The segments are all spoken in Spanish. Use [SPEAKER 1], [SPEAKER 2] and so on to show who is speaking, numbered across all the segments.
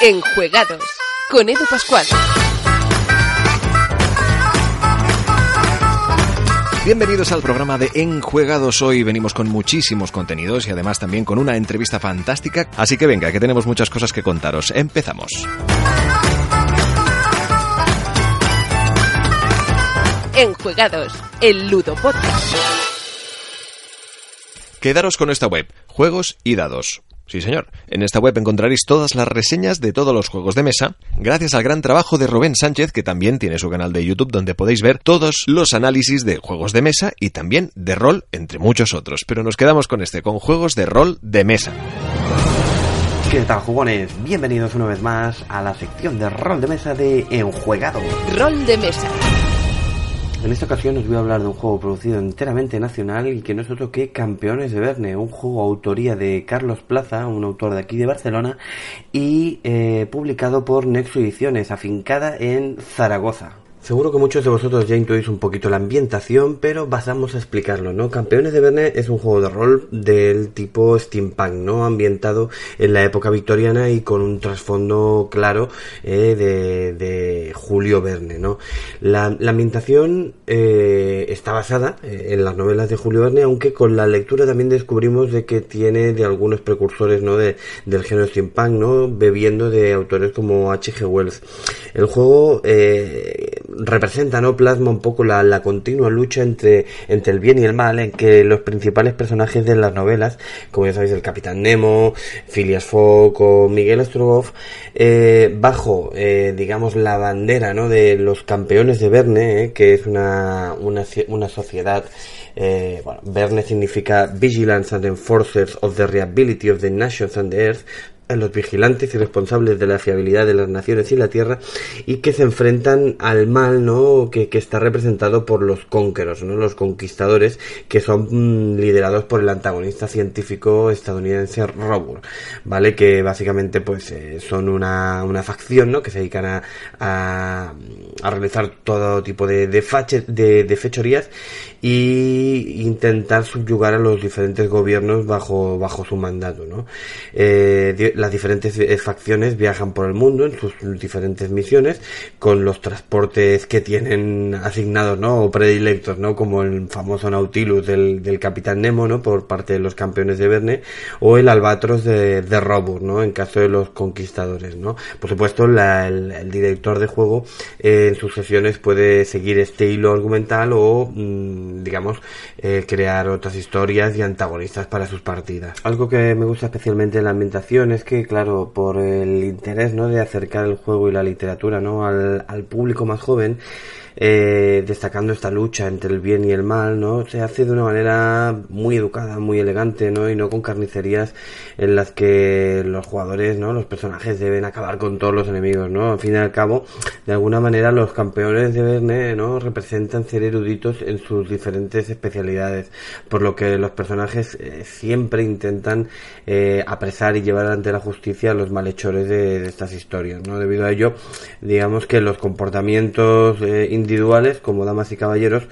[SPEAKER 1] Enjuegados con Edu Pascual.
[SPEAKER 2] Bienvenidos al programa de Enjuegados. Hoy venimos con muchísimos contenidos y además también con una entrevista fantástica. Así que venga, que tenemos muchas cosas que contaros. Empezamos.
[SPEAKER 1] Enjuegados, el Ludo Podcast.
[SPEAKER 2] Quedaros con esta web, Juegos y Dados. Sí, señor. En esta web encontraréis todas las reseñas de todos los juegos de mesa, gracias al gran trabajo de Rubén Sánchez, que también tiene su canal de YouTube donde podéis ver todos los análisis de juegos de mesa y también de rol, entre muchos otros. Pero nos quedamos con este, con juegos de rol de mesa.
[SPEAKER 3] ¿Qué tal, jugones? Bienvenidos una vez más a la sección de rol de mesa de Enjuegado.
[SPEAKER 1] Rol de mesa.
[SPEAKER 3] En esta ocasión os voy a hablar de un juego producido enteramente nacional y que no es otro que Campeones de Verne, un juego autoría de Carlos Plaza, un autor de aquí de Barcelona, y eh, publicado por Nexo Ediciones, afincada en Zaragoza. Seguro que muchos de vosotros ya intuís un poquito la ambientación, pero pasamos a explicarlo, ¿no? Campeones de Verne es un juego de rol del tipo steampunk, ¿no? Ambientado en la época victoriana y con un trasfondo claro eh, de, Julio Verne, ¿no? La, ambientación eh, está basada eh, en las novelas de Julio Verne, aunque con la lectura también descubrimos de que tiene de algunos precursores, ¿no? De, del género steampunk, ¿no? Bebiendo de autores como H.G. Wells. El juego representa, ¿no? Plasma un poco la, la, continua lucha entre, entre el bien y el mal, en que los principales personajes de las novelas, como ya sabéis, el Capitán Nemo, Phileas Fogg o Miguel Strogoff, eh, bajo, eh, digamos, la bandera, ¿no? De los campeones de Verne, eh, que es una, una, una sociedad bueno, Verne significa Vigilance and Enforcers of the Reliability of the Nations and the Earth, los vigilantes y responsables de la fiabilidad de las naciones y la tierra y que se enfrentan al mal no que, que está representado por los conqueros no los conquistadores que son mm, liderados por el antagonista científico estadounidense Robur vale que básicamente pues eh, son una, una facción no que se dedican a, a, a realizar todo tipo de de, de fechorías y intentar subyugar a los diferentes gobiernos bajo bajo su mandato no eh, las diferentes eh, facciones viajan por el mundo en sus diferentes misiones con los transportes que tienen asignados, ¿no? O predilectos, ¿no? Como el famoso Nautilus del, del Capitán Nemo, ¿no? Por parte de los campeones de Verne o el Albatros de, de Robur, ¿no? En caso de los conquistadores, ¿no? Por supuesto, la, el, el, director de juego eh, en sus sesiones puede seguir este hilo argumental o, mmm, digamos, eh, crear otras historias y antagonistas para sus partidas. Algo que me gusta especialmente en la ambientación es que, claro, por el interés, ¿no? De acercar el juego y la literatura, ¿no? Al, al público más joven, eh, destacando esta lucha entre el bien y el mal, ¿no? Se hace de una manera muy educada, muy elegante, ¿no? Y no con carnicerías en las que los jugadores, ¿no? Los personajes deben acabar con todos los enemigos, ¿no? Al fin y al cabo, de alguna manera los campeones de Verne, ¿no? Representan ser eruditos en sus diferentes especialidades, por lo que los personajes eh, siempre intentan eh, apresar y llevar ante la justicia a los malhechores de, de, estas historias, ¿no? Debido a ello, digamos que los comportamientos eh, individuales, como damas y caballeros,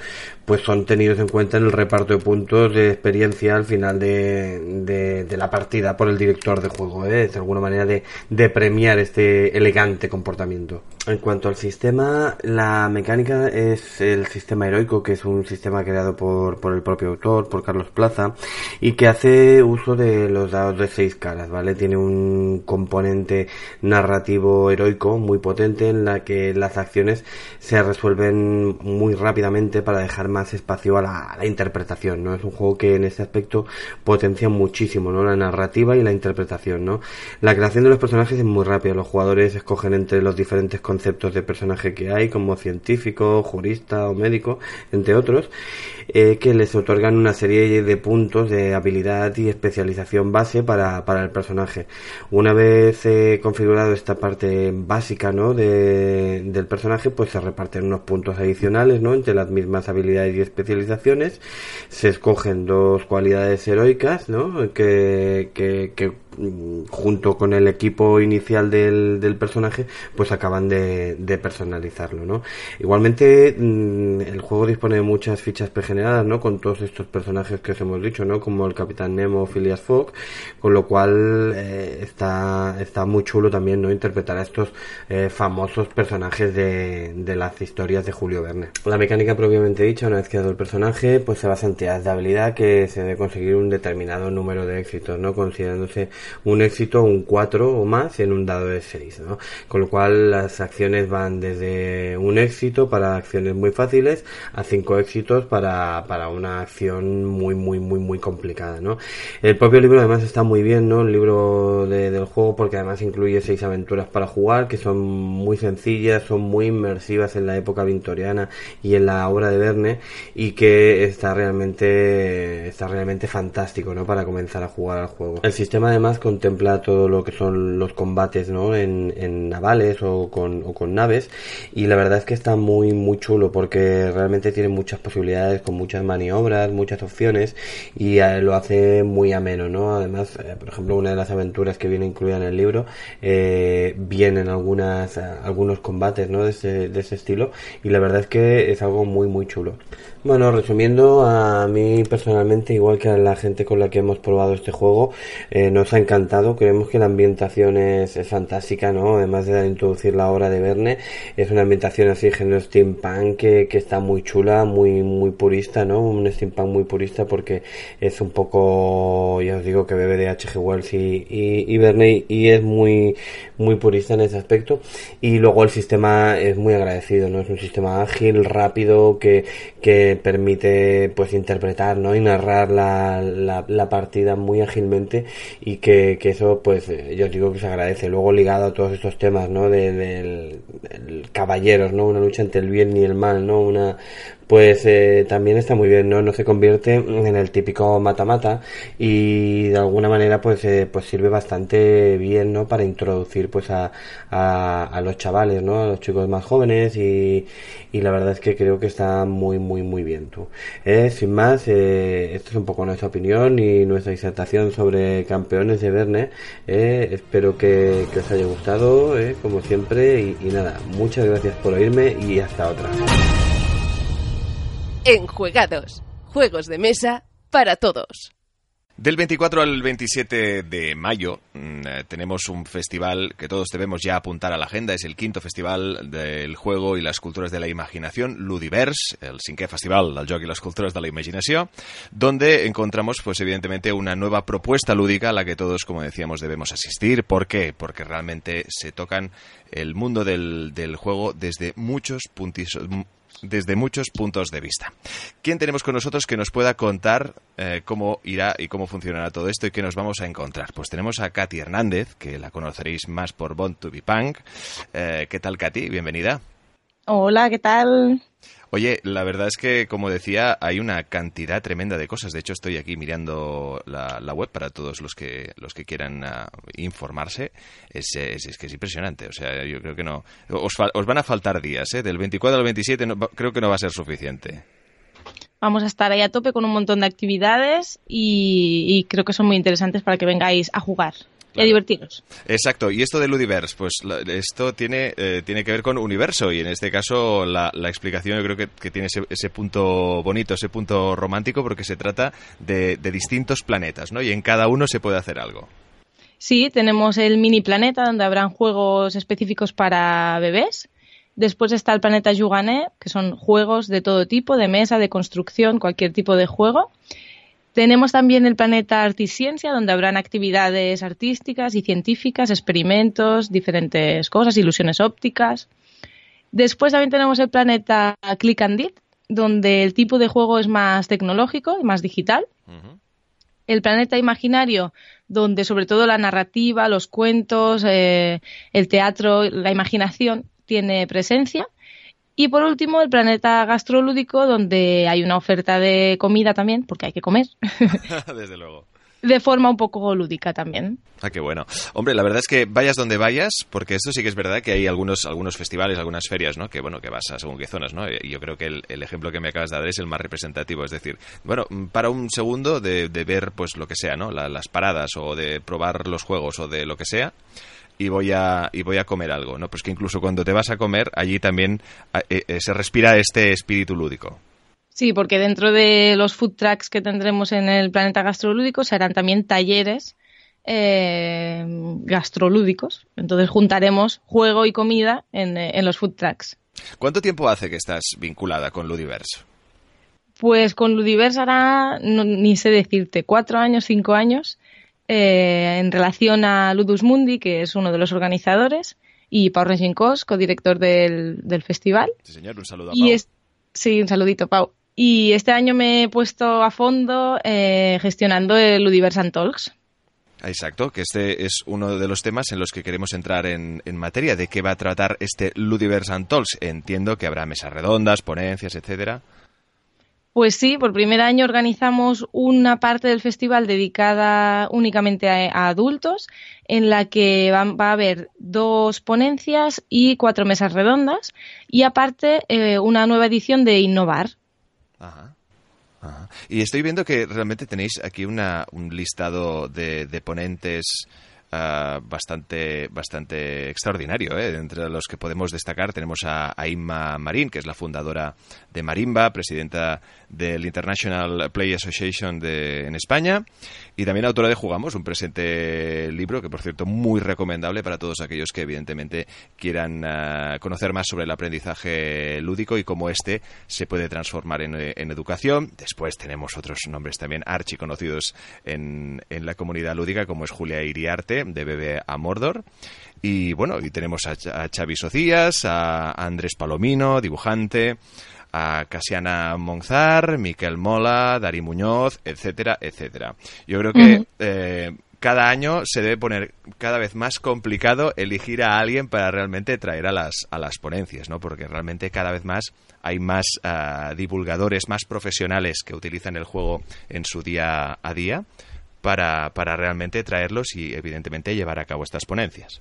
[SPEAKER 3] pues son tenidos en cuenta en el reparto de puntos de experiencia al final de, de, de la partida por el director de juego, ¿eh? de alguna manera de, de premiar este elegante comportamiento. En cuanto al sistema, la mecánica es el sistema heroico, que es un sistema creado por, por el propio autor, por Carlos Plaza, y que hace uso de los dados de seis caras, ¿vale? Tiene un componente narrativo heroico muy potente en la que las acciones se resuelven muy rápidamente para dejar más espacio a la, interpretación, ¿no? Es un juego que en este aspecto potencia muchísimo, ¿no? La narrativa y la interpretación, ¿no? La creación de los personajes es muy rápida, los jugadores escogen entre los diferentes conceptos de personaje que hay, como científico, jurista o médico, entre otros, eh, que les otorgan una serie de puntos de habilidad y especialización base para, para el personaje. Una vez eh, configurado esta parte básica ¿no? de, del personaje, pues se reparten unos puntos adicionales ¿no? entre las mismas habilidades y especializaciones. Se escogen dos cualidades heroicas ¿no? que, que, Mm, junto con el equipo inicial del, del personaje, pues acaban de, de personalizarlo, ¿no? Igualmente, mm, el juego dispone de muchas fichas ¿no? Con todos estos personajes que os hemos dicho, ¿no? Como el Capitán Nemo Phileas Fogg, con lo cual eh, está, está muy chulo también, ¿no? Interpretar a estos eh, famosos personajes de, de las historias de Julio Verne. La mecánica propiamente dicha, una vez creado el personaje, pues se basa en tiradas de habilidad que se debe conseguir un determinado número de éxitos, ¿no? Considerándose un éxito, un 4 o más en un dado de 6, ¿no? Con lo cual las acciones van desde un éxito para acciones muy fáciles a 5 éxitos para, para una acción muy, muy, muy, muy complicada, ¿no? El propio libro además está muy bien, ¿no? El libro de, del juego porque además incluye 6 aventuras para jugar que son muy sencillas, son muy inmersivas en la época victoriana y en la obra de Verne y que está realmente, está realmente fantástico, ¿no? Para comenzar a jugar al juego. El sistema además contempla todo lo que son los combates ¿no? en, en navales o con, o con naves y la verdad es que está muy muy chulo porque realmente tiene muchas posibilidades con muchas maniobras, muchas opciones y eh, lo hace muy ameno, ¿no? Además, eh, por ejemplo, una de las aventuras que viene incluida en el libro eh, vienen algunas algunos combates, ¿no? De ese, de ese estilo y la verdad es que es algo muy muy chulo. Bueno, resumiendo, a mí personalmente, igual que a la gente con la que hemos probado este juego, eh, nos ha encantado. Creemos que la ambientación es, es, fantástica, ¿no? Además de introducir la obra de Verne, es una ambientación así, género steampunk, que, que está muy chula, muy, muy purista, ¿no? Un steampunk muy purista porque es un poco, ya os digo, que bebe de H.G. Wells y, y, y Verne y es muy, muy purista en ese aspecto. Y luego el sistema es muy agradecido, ¿no? Es un sistema ágil, rápido, que, que permite pues interpretar ¿no? y narrar la, la, partida muy ágilmente y que, que, eso pues yo digo que se agradece luego ligado a todos estos temas ¿no? de, del caballeros no una lucha entre el bien y el mal no una pues eh, también está muy bien, ¿no? No se convierte en el típico mata-mata y de alguna manera pues eh, pues sirve bastante bien, ¿no? Para introducir pues a, a, los chavales, ¿no? A los chicos más jóvenes y, y la verdad es que creo que está muy muy muy bien, tú. Eh, sin más, esto es un poco nuestra opinión y nuestra disertación sobre campeones de Verne. Espero que, os haya gustado, como siempre y nada, muchas gracias por oírme y hasta otra.
[SPEAKER 1] Enjuegados. Juegos de mesa para todos.
[SPEAKER 2] Del 24 al 27 de mayo mmm, tenemos un festival que todos debemos ya apuntar a la agenda. Es el quinto festival del juego y las culturas de la imaginación, Ludivers, el cinquè festival del joc i les cultures de la imaginació, donde encontramos, pues evidentemente, una nueva propuesta lúdica a la que todos, como decíamos, debemos asistir. ¿Por qué? Porque realmente se tocan el mundo del, juego desde muchos puntos, desde muchos puntos de vista. ¿Quién tenemos con nosotros que nos pueda contar eh, cómo irá y cómo funcionará todo esto y qué nos vamos a encontrar? Pues tenemos a Katy Hernández, que la conoceréis más por Bond to be Punk. Eh, ¿Qué tal, Katy? Bienvenida.
[SPEAKER 4] Hola, ¿qué tal?
[SPEAKER 2] Oye, la verdad es que, como decía, hay una cantidad tremenda de cosas. De hecho, estoy aquí mirando la, web para todos los que los que quieran uh, informarse. Es, es, es, que es impresionante. O sea, yo creo que no. Os, os van a faltar días, ¿eh? Del 24 al 27 no, creo que no va a ser suficiente.
[SPEAKER 4] Vamos a estar ahí a tope con un montón de actividades y creo que son muy interesantes para que vengáis a jugar. Y a divertiros.
[SPEAKER 2] Exacto. Y esto de Ludiverse, pues esto tiene, eh, tiene que ver con universo y en este caso la, la explicación yo creo que, que tiene ese, ese, punto bonito, ese punto romántico porque se trata de, de, distintos planetas, ¿no? Y en cada uno se puede hacer algo.
[SPEAKER 4] Sí, tenemos el mini planeta donde habrán juegos específicos para bebés. Después está el planeta Yugané, que son juegos de todo tipo, de mesa, de construcción, cualquier tipo de juego. Tenemos también el planeta Artisciencia, donde habrán actividades artísticas y científicas, experimentos, diferentes cosas, ilusiones ópticas. Después también tenemos el planeta Click and Dit, donde el tipo de juego es más tecnológico y más digital. Uh -huh. El planeta imaginario, donde sobre todo la narrativa, los cuentos, eh, el teatro, la imaginación tiene presencia. Y por último, el planeta gastrolúdico, donde hay una oferta de comida también, porque hay que comer.
[SPEAKER 2] Desde luego
[SPEAKER 4] de forma un poco lúdica también.
[SPEAKER 2] Ah, qué bueno. Hombre, la verdad es que vayas donde vayas, porque esto sí que es verdad que hay algunos, algunos festivales, algunas ferias, ¿no? Que bueno, que vas a según qué zonas, ¿no? Y yo creo que el, ejemplo que me acabas de dar es el más representativo. Es decir, bueno, para un segundo de, ver, pues lo que sea, ¿no? las paradas o de probar los juegos o de lo que sea y voy a y voy a comer algo, ¿no? Pues que incluso cuando te vas a comer allí también eh, eh, se respira este espíritu lúdico.
[SPEAKER 4] Sí, porque dentro de los food trucks que tendremos en el planeta gastrolúdico serán también talleres eh, gastrolúdicos. Entonces juntaremos juego y comida en, los food trucks.
[SPEAKER 2] ¿Cuánto tiempo hace que estás vinculada con Ludiverse?
[SPEAKER 4] Pues con Ludiverse hará, ni sé decirte, cuatro años, cinco años, eh, en relación a Ludus Mundi, que es uno de los organizadores, y Pau Regincos, codirector del, del festival.
[SPEAKER 2] Sí, señor, un saludo a Pau.
[SPEAKER 4] sí, un saludito, Pau. Y este año me he puesto a fondo eh, gestionando el Ludiverse Talks.
[SPEAKER 2] Exacto, que este es uno de los temas en los que queremos entrar en, materia. ¿De qué va a tratar este Ludiverse Talks? Entiendo que habrá mesas redondas, ponencias, etcétera.
[SPEAKER 4] Pues sí, por primer año organizamos una parte del festival dedicada únicamente a, adultos, en la que va, a haber dos ponencias y cuatro mesas redondas, y aparte eh, una nueva edición de Innovar,
[SPEAKER 2] Ajá. Y estoy viendo que realmente tenéis aquí una, un listado de, ponentes Ah, bastante, bastante extraordinario. ¿eh? Entre los que podemos destacar tenemos a, Inma Marín, que es la fundadora de Marimba, presidenta del International Play Association de, en España, y también autora de Jugamos, un presente libro que, por cierto, muy recomendable para todos aquellos que, evidentemente, quieran ah, conocer más sobre el aprendizaje lúdico y cómo este se puede transformar en, en educación. Después tenemos otros nombres también archiconocidos en, en la comunidad lúdica, como es Julia Iriarte, de Bebé a Mordor. Y bueno, y tenemos a, Xavi Socias, a Andrés Palomino, dibujante, a Casiana Monzar, Miquel Mola, Dari Muñoz, etcétera, etcétera. Yo creo que eh, cada año se debe poner cada vez más complicado elegir a alguien para realmente traer a las, a las ponencias, ¿no? Porque realmente cada vez más hay más ah, divulgadores, más profesionales que utilizan el juego en su día a día para, para realmente traerlos y evidentemente llevar a cabo estas ponencias.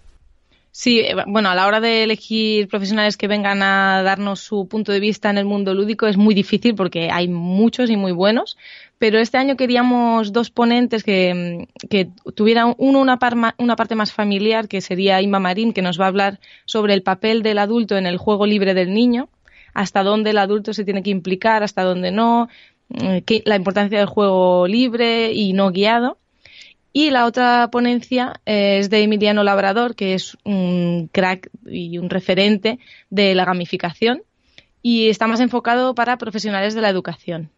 [SPEAKER 4] Sí, eh, bueno, a la hora de elegir profesionales que vengan a darnos su punto de vista en el mundo lúdico es muy difícil porque hay muchos y muy buenos, pero este año queríamos dos ponentes que, que tuvieran uno una, una parte más familiar, que sería Inma Marín, que nos va a hablar sobre el papel del adulto en el juego libre del niño, hasta dónde el adulto se tiene que implicar, hasta dónde no, eh, la importancia del juego libre y no guiado. Y la otra ponencia eh, es de Emiliano Labrador, que es un crack y un referente de la gamificación y está más enfocado para profesionales de la educación.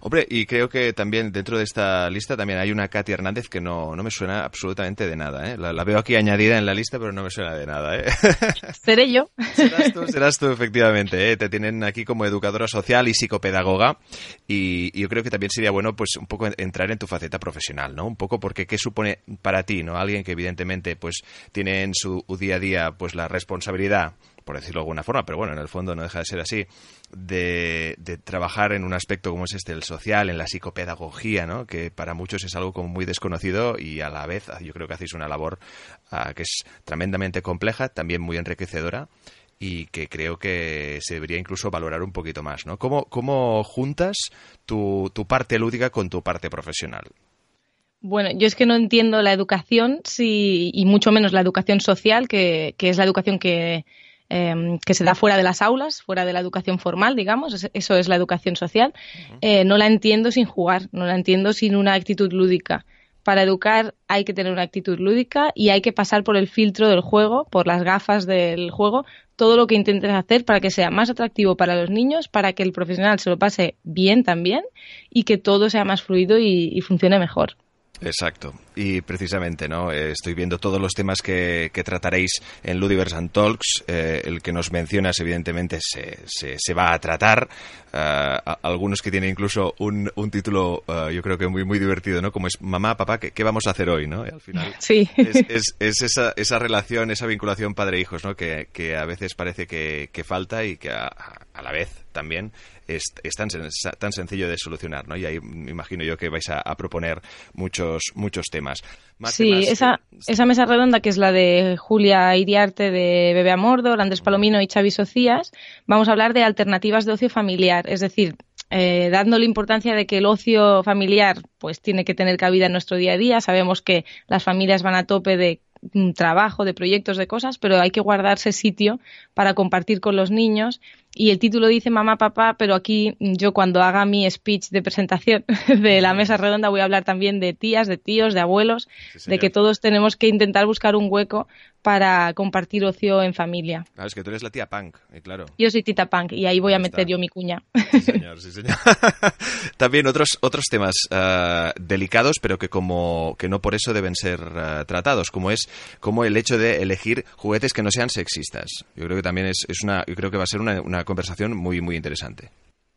[SPEAKER 2] Hombre, y creo que también dentro de esta lista también hay una Katy Hernández que no, no me suena absolutamente de nada. ¿eh? La, veo aquí añadida en la lista, pero no me suena de nada. ¿eh?
[SPEAKER 4] Seré yo.
[SPEAKER 2] Serás tú, serás tú efectivamente. ¿eh? Te tienen aquí como educadora social y psicopedagoga. Y, yo creo que también sería bueno pues un poco entrar en tu faceta profesional, ¿no? Un poco porque qué supone para ti, ¿no? Alguien que evidentemente pues tiene en su día a día pues la responsabilidad por decirlo de alguna forma, pero bueno, en el fondo no deja de ser así, de, trabajar en un aspecto como es este, el social, en la psicopedagogía, ¿no? que para muchos es algo como muy desconocido y a la vez yo creo que hacéis una labor ah, que es tremendamente compleja, también muy enriquecedora y que creo que se debería incluso valorar un poquito más. ¿no? ¿Cómo, cómo juntas tu, tu parte lúdica con tu parte profesional?
[SPEAKER 4] Bueno, yo es que no entiendo la educación si, y mucho menos la educación social, que es la educación que, Em, que se da fuera de las aulas, fuera de la educación formal, digamos, eso es la educación social, eh, no la entiendo sin jugar, no la entiendo sin una actitud lúdica. Para educar hay que tener una actitud lúdica y hay que pasar por el filtro del juego, por las gafas del juego, todo lo que intentes hacer para que sea más atractivo para los niños, para que el profesional se lo pase bien también y que todo sea más fluido y funcione mejor.
[SPEAKER 2] Exacto. Y precisamente, ¿no? Eh, estoy viendo todos los temas que, trataréis en Ludiverse and Talks. Eh, el que nos mencionas, evidentemente, se, se, va a tratar. Eh, algunos que tienen incluso un, un título, yo creo que muy, muy divertido, ¿no? Como es Mamá, Papá, ¿qué, vamos a hacer hoy, ¿no? Y al final
[SPEAKER 4] sí.
[SPEAKER 2] es, es, esa, esa relación, esa vinculación padre-hijos, ¿no? Que, que a veces parece que, que falta y que a, a la vez también es, tan, tan, sencillo de solucionar, ¿no? Y ahí me imagino yo que vais a, proponer muchos, muchos temas.
[SPEAKER 4] Sí, esa, esa mesa redonda que es la de Julia Iriarte de Bebe Amordo, Andrés Palomino y Xavi Socias, vamos a hablar de alternativas de ocio familiar, es decir, eh, dándole importancia de que el ocio familiar pues tiene que tener cabida en nuestro día a día. Sabemos que las familias van a tope de trabajo, de proyectos, de cosas, pero hay que guardarse sitio para compartir con los niños. Y el título dice mamá, papá, pero aquí yo cuando haga mi speech de presentación de la mesa redonda voy a hablar también de tías, de tíos, de abuelos, de que todos tenemos que intentar buscar un hueco para compartir ocio en familia.
[SPEAKER 2] Claro, es que tú eres la tía punk, claro.
[SPEAKER 4] Yo soy tita punk y ahí voy a meter yo mi cuña.
[SPEAKER 2] Sí, señor, sí, señor. También otros, otros temas eh, delicados, pero que como que no por eso deben ser eh, tratados, como es como el hecho de elegir juguetes que no sean sexistas. Yo creo que también es, es una, yo creo que va a ser una, una conversación muy, muy interesante.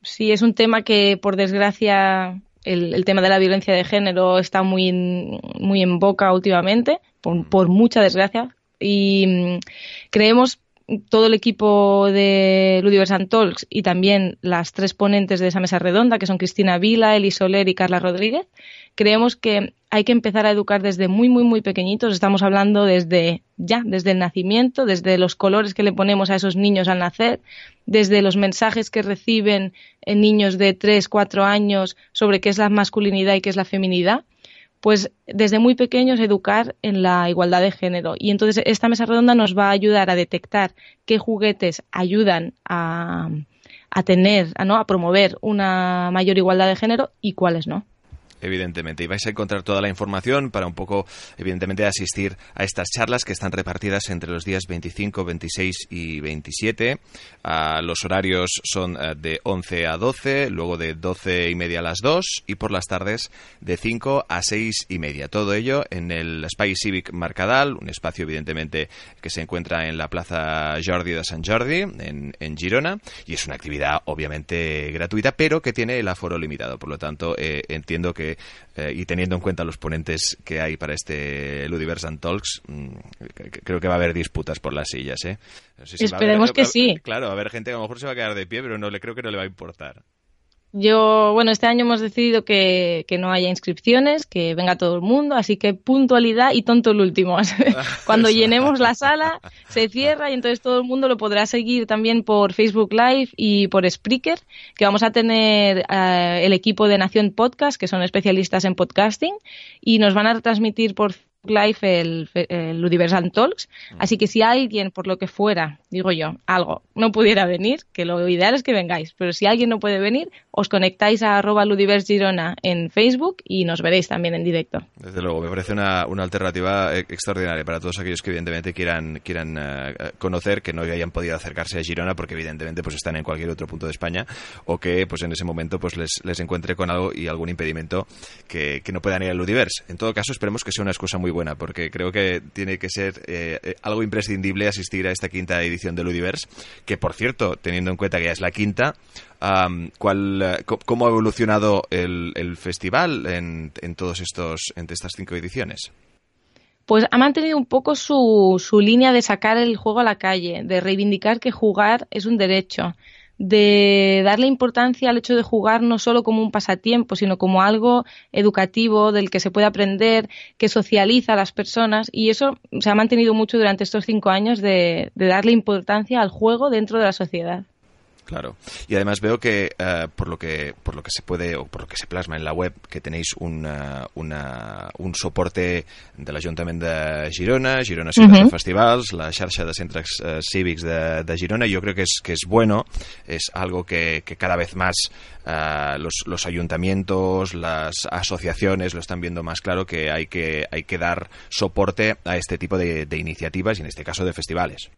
[SPEAKER 4] Sí, es un tema que, por desgracia, el, tema de la violencia de género está muy en, muy en boca últimamente, por, mucha desgracia. Y mm, creemos todo el equipo de Ludiverse Talks y también las tres ponentes de esa mesa redonda, que son Cristina Vila, Eli Soler y Carla Rodríguez, creemos que hay que empezar a educar desde muy, muy, muy pequeñitos. Estamos hablando desde ya, desde el nacimiento, desde los colores que le ponemos a esos niños al nacer, desde los mensajes que reciben en niños de 3, 4 años sobre qué es la masculinidad y qué es la feminidad. Pues desde muy pequeños educar en la igualdad de género. Y entonces esta mesa redonda nos va a ayudar a detectar qué juguetes ayudan a, a tener, a, ¿no? a promover una mayor igualdad de género y cuáles no
[SPEAKER 2] evidentemente. Y vais a encontrar toda la información para un poco, evidentemente, asistir a estas charlas que están repartidas entre los días 25, 26 y 27. Ah, los horarios son eh, de 11 a 12, luego de 12 y media a las 2 y por las tardes de 5 a 6 y media. Todo ello en el Espai Civic Marcadal, un espacio, evidentemente, que se encuentra en la Plaza Jordi de San Jordi, en, Girona, y es una actividad, obviamente, gratuita, pero que tiene el aforo limitado. Por lo tanto, eh, entiendo que eh, y teniendo en cuenta los ponentes que hay para este Ludiverse and Talks, mm, creo que va a haber disputas por las sillas, ¿eh?
[SPEAKER 4] Esperemos que sí.
[SPEAKER 2] Claro, a ver gente a lo mejor se va a quedar de pie, pero no le creo que no le va a importar.
[SPEAKER 4] Yo, bueno, este año hemos decidido que, que, no haya inscripciones, que venga todo el mundo, así que puntualidad y tonto el último. Cuando llenemos la sala, se cierra y entonces todo el mundo lo podrá seguir también por Facebook Live y por Spreaker, que vamos a tener eh, el equipo de Nación Podcast, que son especialistas en podcasting, y nos van a retransmitir por Live el, el Universal Talks. Así que si alguien, por lo que fuera, digo yo, algo, no pudiera venir, que lo ideal es que vengáis, pero si alguien no puede venir, os conectáis a arroba Girona en Facebook y nos veréis también en directo.
[SPEAKER 2] Desde luego, me parece una, una alternativa extraordinaria para todos aquellos que evidentemente quieran, quieran eh, conocer, que no hayan podido acercarse a Girona porque evidentemente pues están en cualquier otro punto de España o que pues en ese momento pues les, les encuentre con algo y algún impedimento que, que no puedan ir al Ludiverse. En todo caso, esperemos que sea una excusa muy buena, porque creo que tiene que ser eh, eh, algo imprescindible asistir a esta quinta edición del Ludiverse, que por cierto, teniendo en cuenta que ya es la quinta, ¿cuál, eh, ¿cómo ha evolucionado el, festival en, en, todos estos, entre estas cinco ediciones?
[SPEAKER 4] Pues ha mantenido un poco su, su línea de sacar el juego a la calle, de reivindicar que jugar es un derecho de darle importancia al hecho de jugar no solo como un pasatiempo, sino como algo educativo del que se puede aprender, que socializa a las personas y eso se ha mantenido mucho durante estos cinco años de, darle importancia al juego dentro de la sociedad.
[SPEAKER 2] Claro. Y además veo que eh, por lo que por lo que se puede o por lo que se plasma en la web que tenéis una, un soporte del Ayuntamiento de Girona, Girona Ciutat de Festivals, la xarxa de centres eh, cívics de, de Girona. Yo creo que es que es bueno, es algo que, que cada vez más uh, los, los ayuntamientos, las asociaciones lo están viendo más claro que hay que hay que dar soporte a este tipo de, de iniciativas y en este caso de festivales.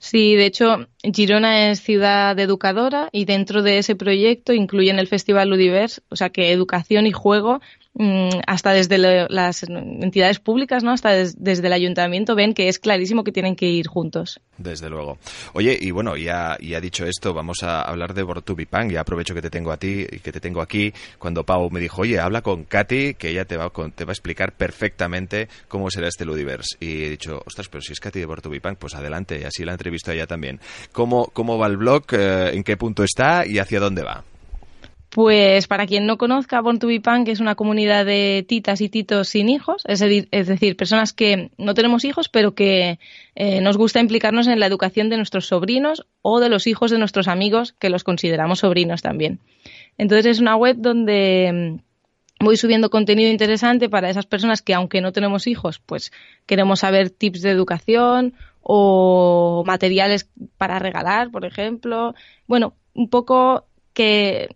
[SPEAKER 4] Sí, de hecho, Girona es ciudad educadora y dentro de ese proyecto incluyen el Festival Ludiverse, o sea que educación y juego Mm, hasta desde las entidades públicas, ¿no? Hasta desde el ayuntamiento ven que es clarísimo que tienen que ir juntos.
[SPEAKER 2] Desde luego. Oye, y bueno, ya, ya dicho esto, vamos a hablar de Bortubipang. Ya aprovecho que te tengo a ti y que te tengo aquí. Cuando Pau me dijo, oye, habla con Katy, que ella te va, te va a explicar perfectamente cómo será este Ludiverse. Y he dicho, ostras, pero si es Katy de Bortubipang, pues adelante. Y así la entrevisto a ella también. ¿Cómo, cómo va el blog? Eh, ¿En qué punto está? ¿Y hacia dónde va?
[SPEAKER 4] Pues para quien no conozca, Born to Be Punk es una comunidad de titas y titos sin hijos, es, decir, personas que no tenemos hijos, pero que eh, nos gusta implicarnos en la educación de nuestros sobrinos o de los hijos de nuestros amigos, que los consideramos sobrinos también. Entonces es una web donde mm, voy subiendo contenido interesante para esas personas que, aunque no tenemos hijos, pues queremos saber tips de educación o materiales para regalar, por ejemplo. Bueno, un poco que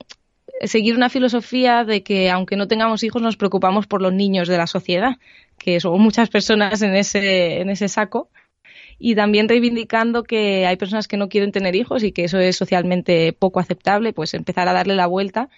[SPEAKER 4] seguir una filosofía de que aunque no tengamos hijos nos preocupamos por los niños de la sociedad, que somos muchas personas en ese, en ese saco. Y también reivindicando que hay personas que no quieren tener hijos y que eso es socialmente poco aceptable, pues empezar a darle la vuelta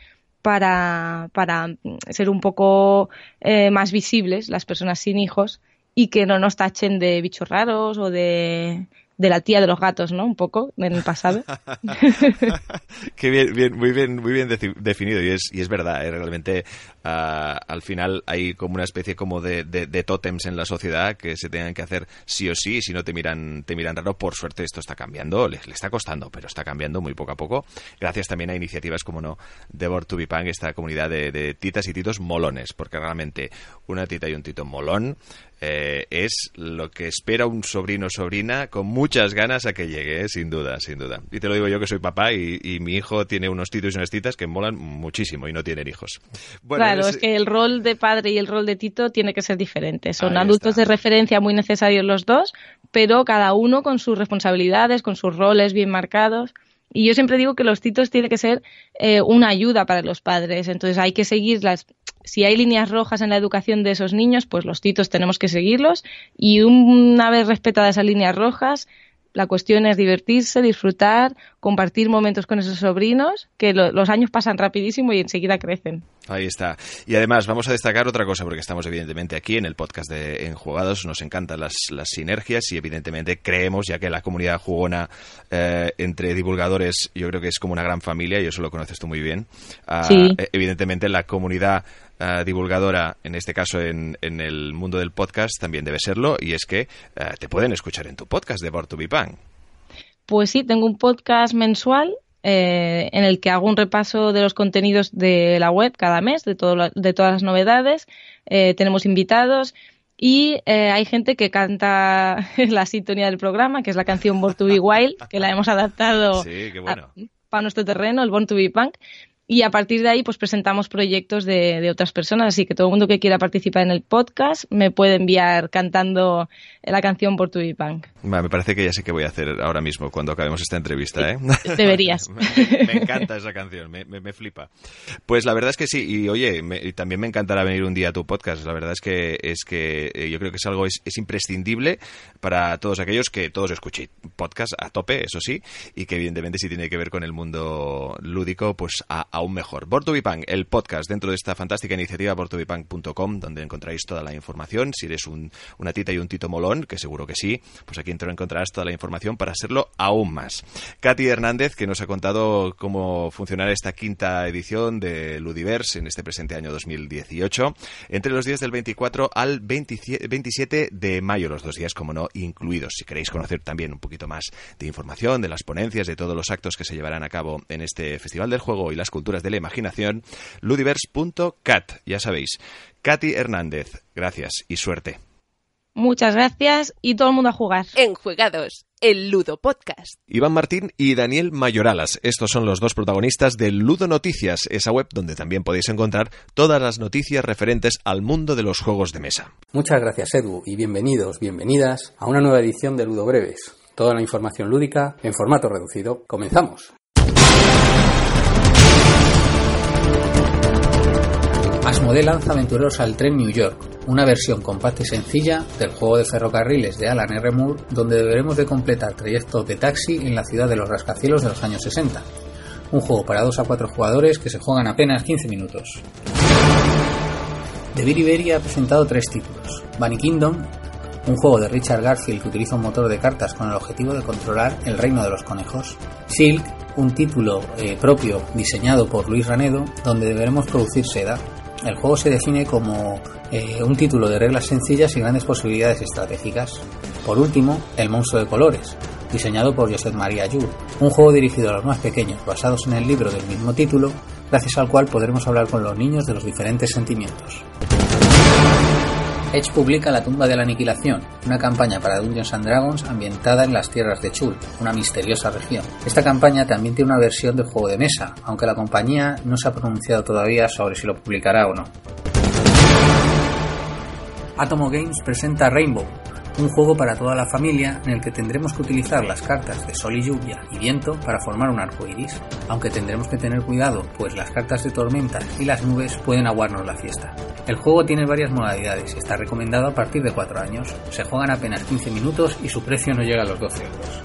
[SPEAKER 4] para, para ser un poco eh, más visibles las personas sin hijos y que no nos tachen de bichos raros o de de la tía de los gatos, ¿no? Un poco en el pasado.
[SPEAKER 2] Qué bien, bien, muy bien, muy bien definido y es, y es verdad, ¿eh? realmente uh, al final hay como una especie como de, de, tótems en la sociedad que se tengan que hacer sí o sí, si no te miran, te miran raro, por suerte esto está cambiando, le, está costando, pero está cambiando muy poco a poco, gracias también a iniciativas como no de Born to esta comunidad de, de titas y titos molones, porque realmente una tita y un tito molón eh, es lo que espera un sobrino o sobrina con muchas ganas a que llegue, eh, sin duda, sin duda. Y te lo digo yo que soy papá y, mi hijo tiene unos titos y unas titas que molan muchísimo y no tienen hijos.
[SPEAKER 4] claro, es... que el rol de padre y el rol de tito tiene que ser diferente. Son adultos de referencia muy necesarios los dos, pero cada uno con sus responsabilidades, con sus roles bien marcados. Y yo siempre digo que los titos tienen que ser eh, una ayuda para los padres. Entonces hay que seguir las, si hay líneas rojas en la educación de esos niños, pues los titos tenemos que seguirlos y una vez respetadas esas líneas rojas, la cuestión es divertirse, disfrutar, compartir momentos con esos sobrinos, que los años pasan rapidísimo y enseguida crecen.
[SPEAKER 2] Ahí está. Y además vamos a destacar otra cosa, porque estamos evidentemente aquí en el podcast de Enjugados, nos encantan las, las sinergias y evidentemente creemos, ya que la comunidad jugona eh, entre divulgadores yo creo que es como una gran familia, y eso lo conoces tú muy bien. Ah, e, evidentemente la comunidad eh, divulgadora, en este caso en, en, el mundo del podcast, también debe serlo, y es que eh, te pueden escuchar en tu podcast de Born to Be
[SPEAKER 4] Pues sí, tengo un podcast mensual eh, en el que hago un repaso de los contenidos de la web cada mes, de, todo de todas las novedades. tenemos invitados y hay gente que canta la sintonía del programa, que es la canción Born to Be Wild, que la hemos adaptado para nuestro terreno, el Born to Be Punk. Y a partir de ahí, pues presentamos proyectos de, de, otras personas. Así que todo el mundo que quiera participar en el podcast me puede enviar cantando la canción por tu Punk.
[SPEAKER 2] me parece que ya sé qué voy a hacer ahora mismo cuando acabemos esta entrevista. ¿eh?
[SPEAKER 4] Deberías.
[SPEAKER 2] me, encanta esa canción, me, me, flipa. Pues la verdad es que sí. Y oye, también me encantará venir un día a tu podcast. La verdad es que, es que eh, yo creo que es algo es, es imprescindible para todos aquellos que todos escuchéis podcast a tope, eso sí, y que evidentemente si tiene que ver con el mundo lúdico, pues a aún mejor. Bortubipang, el podcast dentro de esta fantástica iniciativa bortubipang.com, donde encontráis toda la información. Si eres un, una tita y un tito molón, que seguro que sí, pues aquí dentro encontrarás toda la información para serlo aún más. Katy Hernández, que nos ha contado cómo funcionará esta quinta edición de Ludiverse en este presente año 2018, entre los días del 24 al 27 de mayo, los dos días, como no, incluidos. Si queréis conocer también un poquito más de información, de las ponencias, de todos los actos que se llevarán a cabo en este Festival del Juego y las Culturas, de la Imaginación, ludiverse.cat. Ya sabéis. Katy Hernández, gracias y suerte.
[SPEAKER 4] Muchas gracias y todo el mundo a jugar.
[SPEAKER 1] Enjuegados, el Ludo Podcast.
[SPEAKER 2] Iván Martín y Daniel Mayoralas. Estos son los dos protagonistas de Ludo Noticias, esa web donde también podéis encontrar todas las noticias referentes al mundo de los juegos de mesa.
[SPEAKER 5] Muchas gracias, Edu, y bienvenidos, bienvenidas a una nueva edición de Ludo Breves. Toda la información lúdica en formato reducido. Comenzamos.
[SPEAKER 6] Asmodee lanza aventureros al tren New York,
[SPEAKER 5] una versión compacta y sencilla del juego de ferrocarriles de Alan R. Moore, donde deberemos de completar trayectos de taxi en la ciudad de los rascacielos de los años 60. Un juego para 2 a 4 jugadores que se juegan apenas 15 minutos. The Berry ha presentado tres títulos. Bunny Kingdom, un juego de Richard Garfield que utiliza un motor de cartas con el objetivo de controlar el reino de los conejos. Silk, un título eh, propio diseñado por Luis Ranedo, donde deberemos producir seda. El juego se define como eh, un título de reglas sencillas y grandes posibilidades estratégicas. Por último, El monstruo de colores, diseñado por Josep María Llur, un juego dirigido a los más pequeños basados en el libro del mismo título, gracias al cual podremos hablar con los niños de los diferentes sentimientos. Edge publica La tumba de la aniquilación, una campaña para Dungeons and Dragons ambientada en las tierras de Chul, una misteriosa región. Esta campaña también tiene una versión del juego de mesa, aunque la compañía no se ha pronunciado todavía sobre si lo publicará o no. Atomo Games presenta Rainbow, un juego para toda la familia en el que tendremos que utilizar las cartas de sol y lluvia y viento para formar un arco iris, aunque tendremos que tener cuidado, pues las cartas de tormentas y las nubes pueden aguarnos la fiesta. El juego tiene varias modalidades está recomendado a partir de 4 años. Se juegan apenas 15 minutos y su precio no llega a los 12 euros.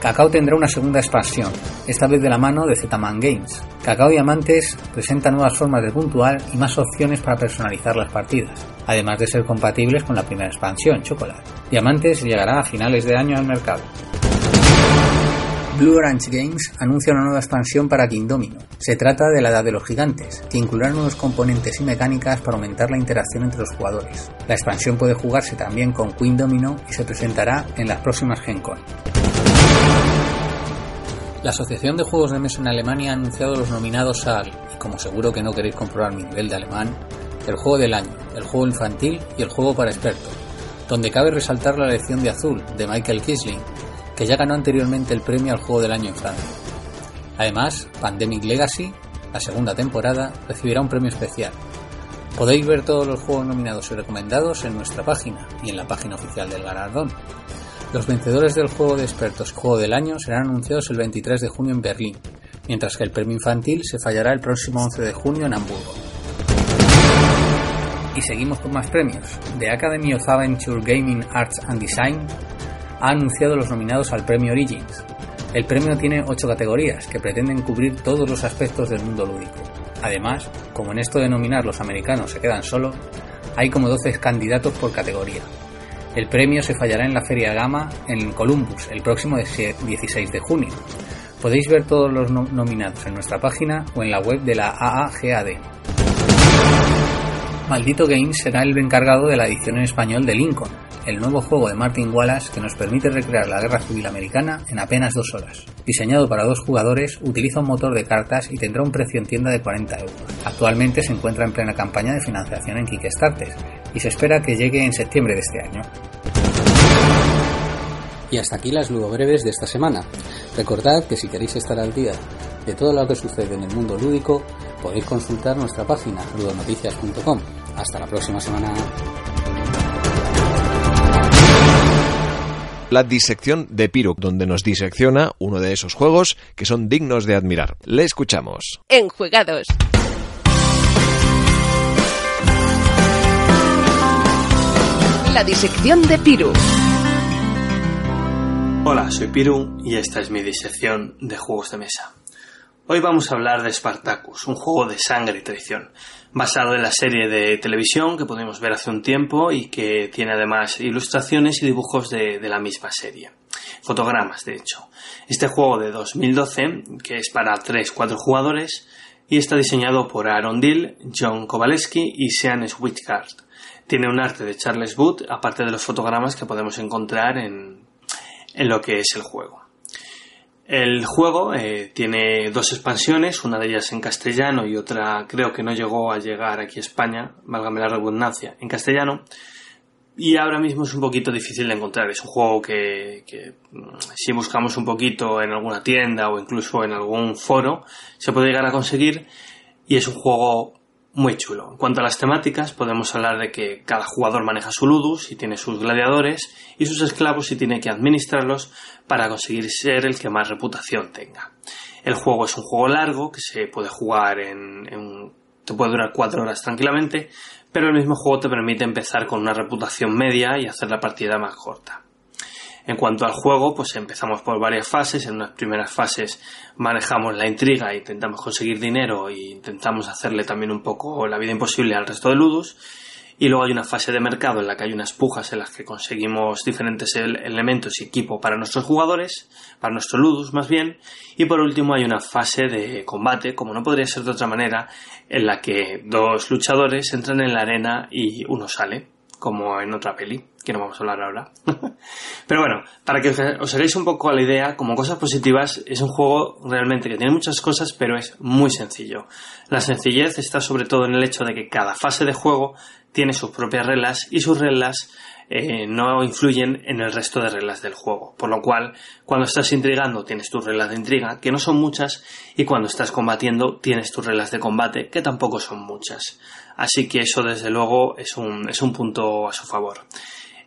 [SPEAKER 5] Cacao tendrá una segunda expansión, esta vez de la mano de Zetaman Games. Cacao Diamantes presenta nuevas formas de puntuar y más opciones para personalizar las partidas, además de ser compatibles con la primera expansión, Chocolate. Diamantes llegará a finales de año al mercado. Blue Orange Games anuncia una nueva expansión para King Domino. Se trata de la Edad de los Gigantes, que incluirá nuevos componentes y mecánicas para aumentar la interacción entre los jugadores. La expansión puede jugarse también con Queen Domino y se presentará en las próximas Gen Con. La Asociación de Juegos de Mesa en Alemania ha anunciado los nominados al, y como seguro que no queréis comprobar mi nivel de alemán, el juego del año, el juego infantil y el juego para expertos, donde cabe resaltar la lección de azul de Michael Kisling, que ya ganó anteriormente el premio al juego del año en Francia. Además, Pandemic Legacy, la segunda temporada, recibirá un premio especial. Podéis ver todos los juegos nominados y recomendados en nuestra página y en la página oficial del galardón. Los vencedores del juego de expertos Juego del Año serán anunciados el 23 de junio en Berlín, mientras que el premio infantil se fallará el próximo 11 de junio en Hamburgo. Y seguimos con más premios. The Academy of Adventure Gaming Arts and Design ha anunciado los nominados al premio Origins. El premio tiene 8 categorías que pretenden cubrir todos los aspectos del mundo lúdico. Además, como en esto de nominar los americanos se quedan solos, hay como 12 candidatos por categoría, el premio se fallará en la Feria Gama en Columbus el próximo 16 de junio. Podéis ver todos los nominados en nuestra página o en la web de la AAGAD. Maldito Games será el encargado de la edición en español de Lincoln, el nuevo juego de Martin Wallace que nos permite recrear la Guerra Civil Americana en apenas dos horas. Diseñado para dos jugadores, utiliza un motor de cartas y tendrá un precio en tienda de 40 euros. Actualmente se encuentra en plena campaña de financiación en Kickstarter y se espera que llegue en septiembre de este año. Y hasta aquí las breves de esta semana. Recordad que si queréis estar al día de todo lo que sucede en el mundo lúdico, podéis consultar nuestra página ludonoticias.com. Hasta la próxima semana.
[SPEAKER 2] la disección de Piru, donde nos disecciona uno de esos juegos que son dignos de admirar. Le escuchamos.
[SPEAKER 1] Enjuegados. La disección de Piru.
[SPEAKER 6] Hola, soy Piru y esta es mi disección de juegos de mesa. Hoy vamos a hablar de Spartacus, un juego de sangre y traición, basado en la serie de televisión que pudimos ver hace un tiempo y que tiene además ilustraciones y dibujos de, la misma serie. Fotogramas, de hecho. Este juego de 2012, que es para 3-4 jugadores, y está diseñado por Aaron Dill, John Kowaleski y Sean Switchcard. Tiene un arte de Charles Wood, aparte de los fotogramas que podemos encontrar en lo que es el juego. El juego eh, tiene dos expansiones, una de ellas en castellano y otra creo que no llegó a llegar aquí a España, válgame la redundancia, en castellano. Y ahora mismo es un poquito difícil de encontrar. Es un juego que, mm, si buscamos un poquito en alguna tienda o incluso en algún foro se puede llegar a conseguir. Y es un juego muy chulo. En cuanto a las temáticas, podemos hablar de que cada jugador maneja su ludus y tiene sus gladiadores y sus esclavos y tiene que administrarlos para conseguir ser el que más reputación tenga. El juego es un juego largo que se puede jugar en, te puede durar 4 horas tranquilamente, pero el mismo juego te permite empezar con una reputación media y hacer la partida más corta. En cuanto al juego, pues empezamos por varias fases. En unas primeras fases manejamos la intriga, intentamos conseguir dinero e intentamos hacerle también un poco la vida imposible al resto de Ludus. Y luego hay una fase de mercado en la que hay unas pujas en las que conseguimos diferentes elementos y equipo para nuestros jugadores, para nuestros ludus más bien. Y por último hay una fase de combate, como no podría ser de otra manera, en la que dos luchadores entran en la arena y uno sale, como en otra peli, que no vamos a hablar ahora. Pero bueno, para que os hagáis un poco a la idea, como cosas positivas, es un juego realmente que tiene muchas cosas, pero es muy sencillo. La sencillez está sobre todo en el hecho de que cada fase de juego tiene sus propias reglas y sus reglas eh, no influyen en el resto de reglas del juego. Por lo cual, cuando estás intrigando tienes tus reglas de intriga, que no son muchas, y cuando estás combatiendo tienes tus reglas de combate, que tampoco son muchas. Así que eso desde luego es un, es un punto a su favor.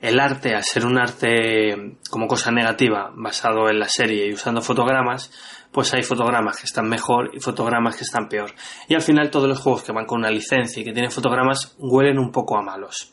[SPEAKER 6] El arte, al ser un arte como cosa negativa, basado en la serie y usando fotogramas, pues hay fotogramas que están mejor y fotogramas que están peor. Y al final todos los juegos que van con una licencia y que tienen fotogramas huelen un poco a malos.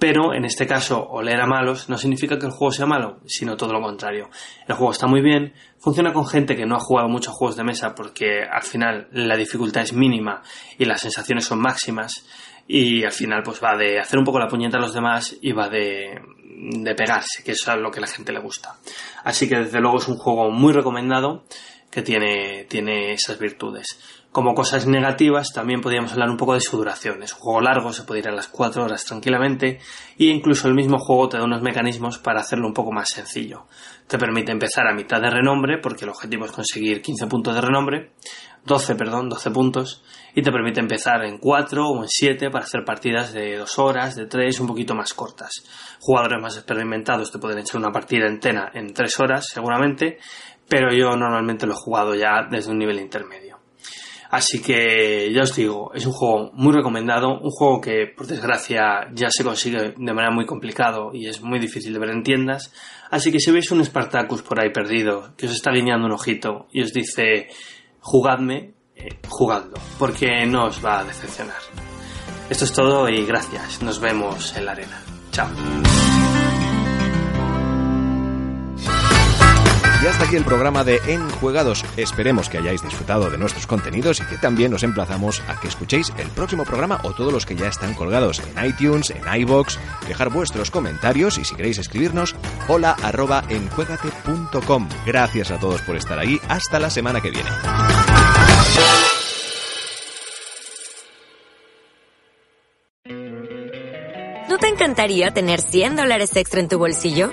[SPEAKER 6] Pero en este caso, oler a malos no significa que el juego sea malo, sino todo lo contrario. El juego está muy bien, funciona con gente que no ha jugado muchos juegos de mesa porque al final la dificultad es mínima y las sensaciones son máximas y al final pues va de hacer un poco la puñeta a los demás y va de, de pegarse, que eso es lo que la gente le gusta. Así que desde luego es un juego muy recomendado que tiene, tiene esas virtudes. Como cosas negativas, también podríamos hablar un poco de su duración. Es un juego largo, se puede ir a las 4 horas tranquilamente, y incluso el mismo juego te da unos mecanismos para hacerlo un poco más sencillo. Te permite empezar a mitad de renombre, porque el objetivo es conseguir 15 puntos de renombre, 12, perdón, 12 puntos, y te permite empezar en 4 o en 7 para hacer partidas de 2 horas, de 3, un poquito más cortas. Jugadores más experimentados te pueden echar una partida entera en 3 horas, seguramente, pero yo normalmente lo he jugado ya desde un nivel intermedio. Así que ya os digo, es un juego muy recomendado, un juego que por desgracia ya se consigue de manera muy complicado y es muy difícil de ver en tiendas. Así que si veis un Spartacus por ahí perdido, que os está guiñando un ojito y os dice jugadme, eh, porque no os va a decepcionar. Esto es todo y gracias, nos vemos en la arena. Chao.
[SPEAKER 2] Y hasta aquí el programa de Enjuegados. Esperemos que hayáis disfrutado de nuestros contenidos y que también os emplazamos a que escuchéis el próximo programa o todos los que ya están colgados en iTunes, en iBox, dejar vuestros comentarios y si queréis escribirnos, hola arroba. Gracias a todos por estar ahí. Hasta la semana que viene.
[SPEAKER 7] ¿No te encantaría tener 100 dólares extra en tu bolsillo?